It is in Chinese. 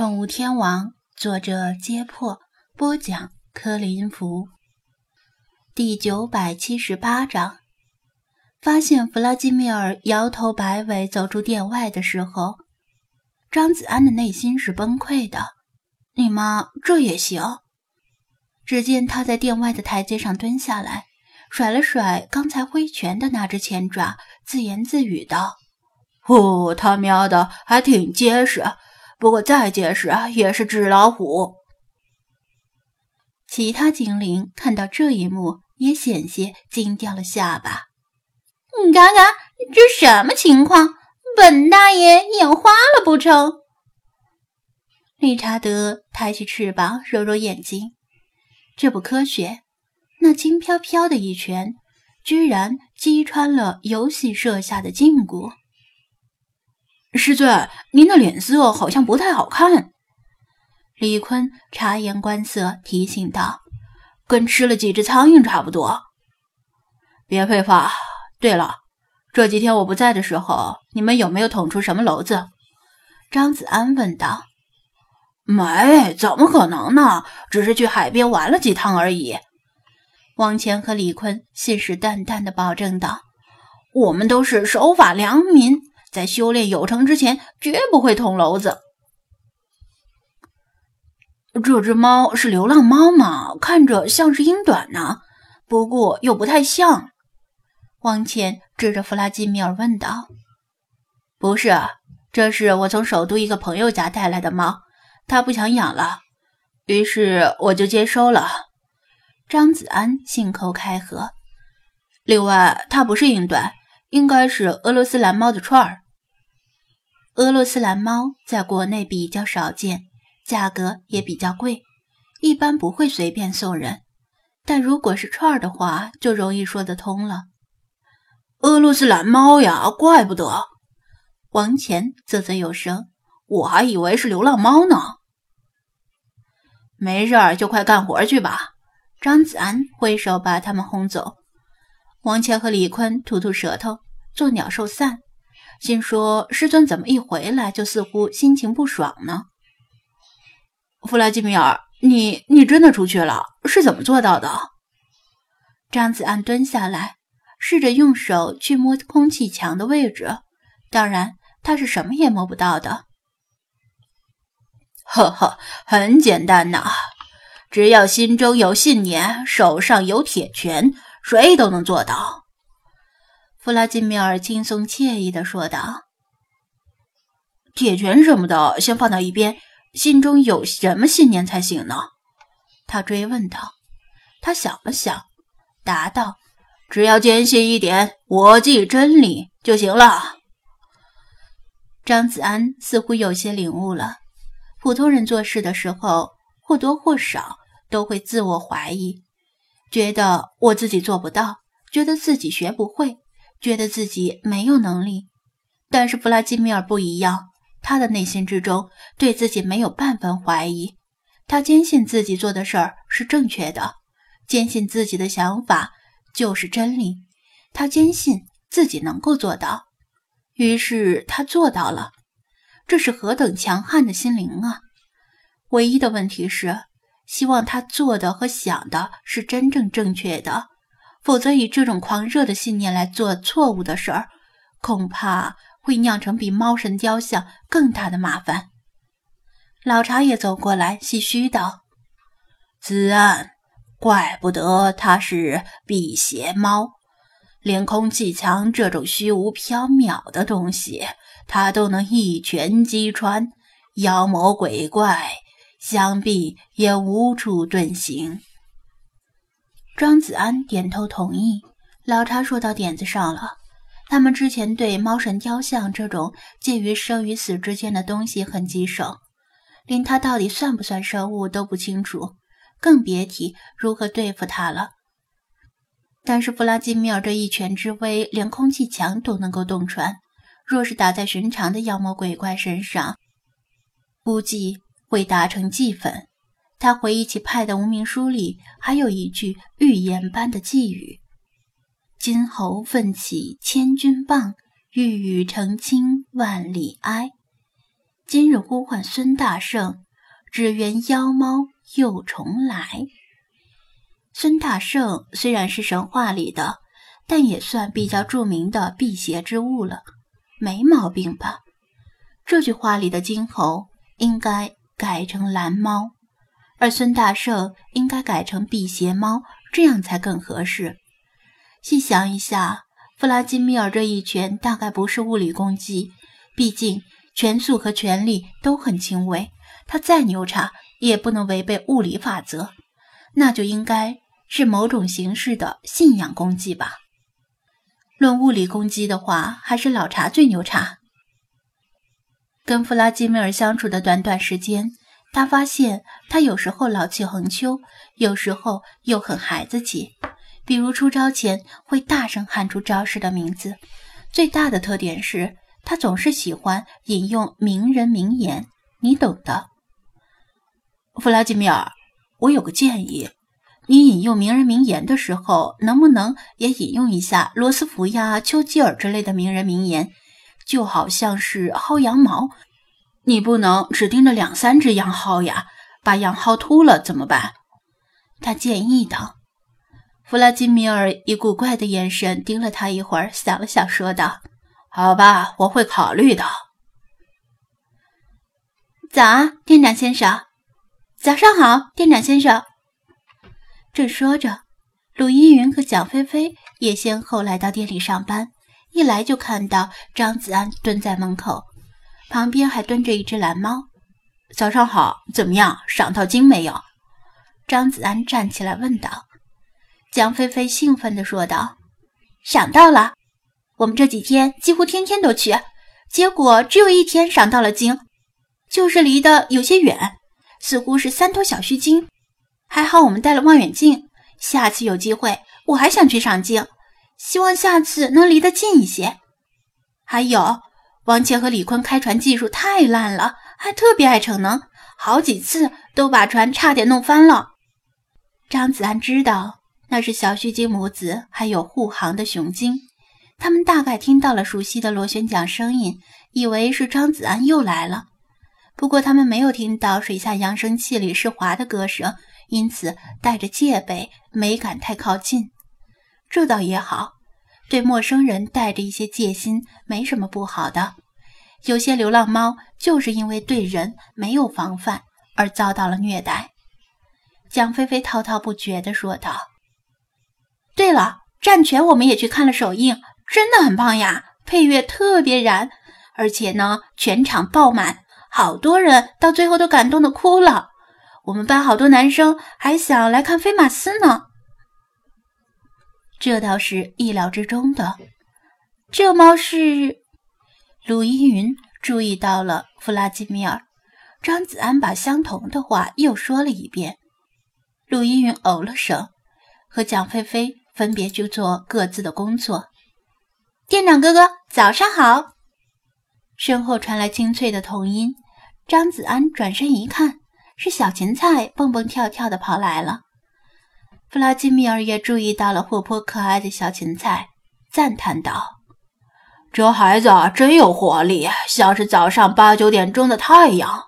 宠物天王，作者：揭破，播讲：柯林福。第九百七十八章，发现弗拉基米尔摇头摆尾走出店外的时候，张子安的内心是崩溃的。你妈这也行？只见他在店外的台阶上蹲下来，甩了甩刚才挥拳的那只前爪，自言自语道：“哦，他喵的，还挺结实。”不过再结实也是纸老虎。其他精灵看到这一幕，也险些惊掉了下巴。你看看这什么情况？本大爷眼花了不成？理查德抬起翅膀揉揉眼睛，这不科学。那轻飘飘的一拳，居然击穿了游戏设下的禁锢。师尊，您的脸色好像不太好看。李坤察言观色，提醒道：“跟吃了几只苍蝇差不多。”别废话。对了，这几天我不在的时候，你们有没有捅出什么篓子？张子安问道。“没，怎么可能呢？只是去海边玩了几趟而已。”王乾和李坤信誓旦旦地保证道：“我们都是守法良民。”在修炼有成之前，绝不会捅娄子。这只猫是流浪猫吗？看着像是英短呢，不过又不太像。王倩指着弗拉基米尔问道：“不是，这是我从首都一个朋友家带来的猫，他不想养了，于是我就接收了。”张子安信口开河。另外，它不是英短。应该是俄罗斯蓝猫的串儿。俄罗斯蓝猫在国内比较少见，价格也比较贵，一般不会随便送人。但如果是串儿的话，就容易说得通了。俄罗斯蓝猫呀，怪不得。王乾啧啧有声，我还以为是流浪猫呢。没事儿，就快干活去吧。张子安挥手把他们轰走。王乾和李坤吐吐舌头，作鸟兽散，心说：“师尊怎么一回来就似乎心情不爽呢？”弗拉基米尔，你你真的出去了？是怎么做到的？张子安蹲下来，试着用手去摸空气墙的位置，当然他是什么也摸不到的。呵呵，很简单呐，只要心中有信念，手上有铁拳。谁都能做到，弗拉基米尔轻松惬意地说道。“铁拳什么的，先放到一边，心中有什么信念才行呢？”他追问道。他想了想，答道：“只要坚信一点，我记真理就行了。”张子安似乎有些领悟了。普通人做事的时候，或多或少都会自我怀疑。觉得我自己做不到，觉得自己学不会，觉得自己没有能力。但是弗拉基米尔不一样，他的内心之中对自己没有半分怀疑，他坚信自己做的事儿是正确的，坚信自己的想法就是真理，他坚信自己能够做到，于是他做到了。这是何等强悍的心灵啊！唯一的问题是。希望他做的和想的是真正正确的，否则以这种狂热的信念来做错误的事儿，恐怕会酿成比猫神雕像更大的麻烦。老茶也走过来，唏嘘道：“子安，怪不得他是辟邪猫，连空气墙这种虚无缥缈的东西，他都能一拳击穿，妖魔鬼怪。”想必也无处遁形。庄子安点头同意。老查说到点子上了。他们之前对猫神雕像这种介于生与死之间的东西很棘手，连它到底算不算生物都不清楚，更别提如何对付它了。但是弗拉基米尔这一拳之威，连空气墙都能够洞穿。若是打在寻常的妖魔鬼怪身上，估计……会打成齑粉。他回忆起派的无名书里还有一句预言般的寄语：“金猴奋起千钧棒，玉宇澄清万里埃。”今日呼唤孙大圣，只缘妖猫又重来。孙大圣虽然是神话里的，但也算比较著名的辟邪之物了，没毛病吧？这句话里的金猴应该改成蓝猫，而孙大圣应该改成辟邪猫，这样才更合适。细想一下，弗拉基米尔这一拳大概不是物理攻击，毕竟拳速和拳力都很轻微，他再牛叉也不能违背物理法则，那就应该。是某种形式的信仰攻击吧。论物理攻击的话，还是老查最牛叉。跟弗拉基米尔相处的短短时间，他发现他有时候老气横秋，有时候又很孩子气。比如出招前会大声喊出招式的名字。最大的特点是他总是喜欢引用名人名言，你懂的。弗拉基米尔，我有个建议。你引用名人名言的时候，能不能也引用一下罗斯福呀、丘吉尔之类的名人名言？就好像是薅羊毛，你不能只盯着两三只羊薅呀，把羊薅秃了怎么办？他建议道。弗拉基米尔以古怪的眼神盯了他一会儿，想了想，说道：“好吧，我会考虑的。”早啊，店长先生。早上好，店长先生。正说着，鲁依云和蒋菲菲也先后来到店里上班。一来就看到张子安蹲在门口，旁边还蹲着一只蓝猫。早上好，怎么样，赏到金没有？张子安站起来问道。蒋菲菲兴奋地说道：“赏到了，我们这几天几乎天天都去，结果只有一天赏到了金，就是离得有些远，似乎是三头小须鲸。”还好我们带了望远镜，下次有机会我还想去赏镜，希望下次能离得近一些。还有，王倩和李坤开船技术太烂了，还特别爱逞能，好几次都把船差点弄翻了。张子安知道那是小须鲸母子，还有护航的雄鲸，他们大概听到了熟悉的螺旋桨声音，以为是张子安又来了。不过他们没有听到水下扬声器里施华的歌声。因此，带着戒备，没敢太靠近。这倒也好，对陌生人带着一些戒心，没什么不好的。有些流浪猫就是因为对人没有防范而遭到了虐待。蒋菲菲滔滔不绝地说道：“对了，战犬我们也去看了首映，真的很棒呀，配乐特别燃，而且呢，全场爆满，好多人到最后都感动的哭了。”我们班好多男生还想来看飞马斯呢，这倒是意料之中的。这猫是鲁依云注意到了弗拉基米尔，张子安把相同的话又说了一遍。鲁依云哦了声，和蒋菲菲分别去做各自的工作。店长哥哥，早上好！身后传来清脆的童音。张子安转身一看。是小芹菜蹦蹦跳跳的跑来了，弗拉基米尔也注意到了活泼可爱的小芹菜，赞叹道：“这孩子真有活力，像是早上八九点钟的太阳。”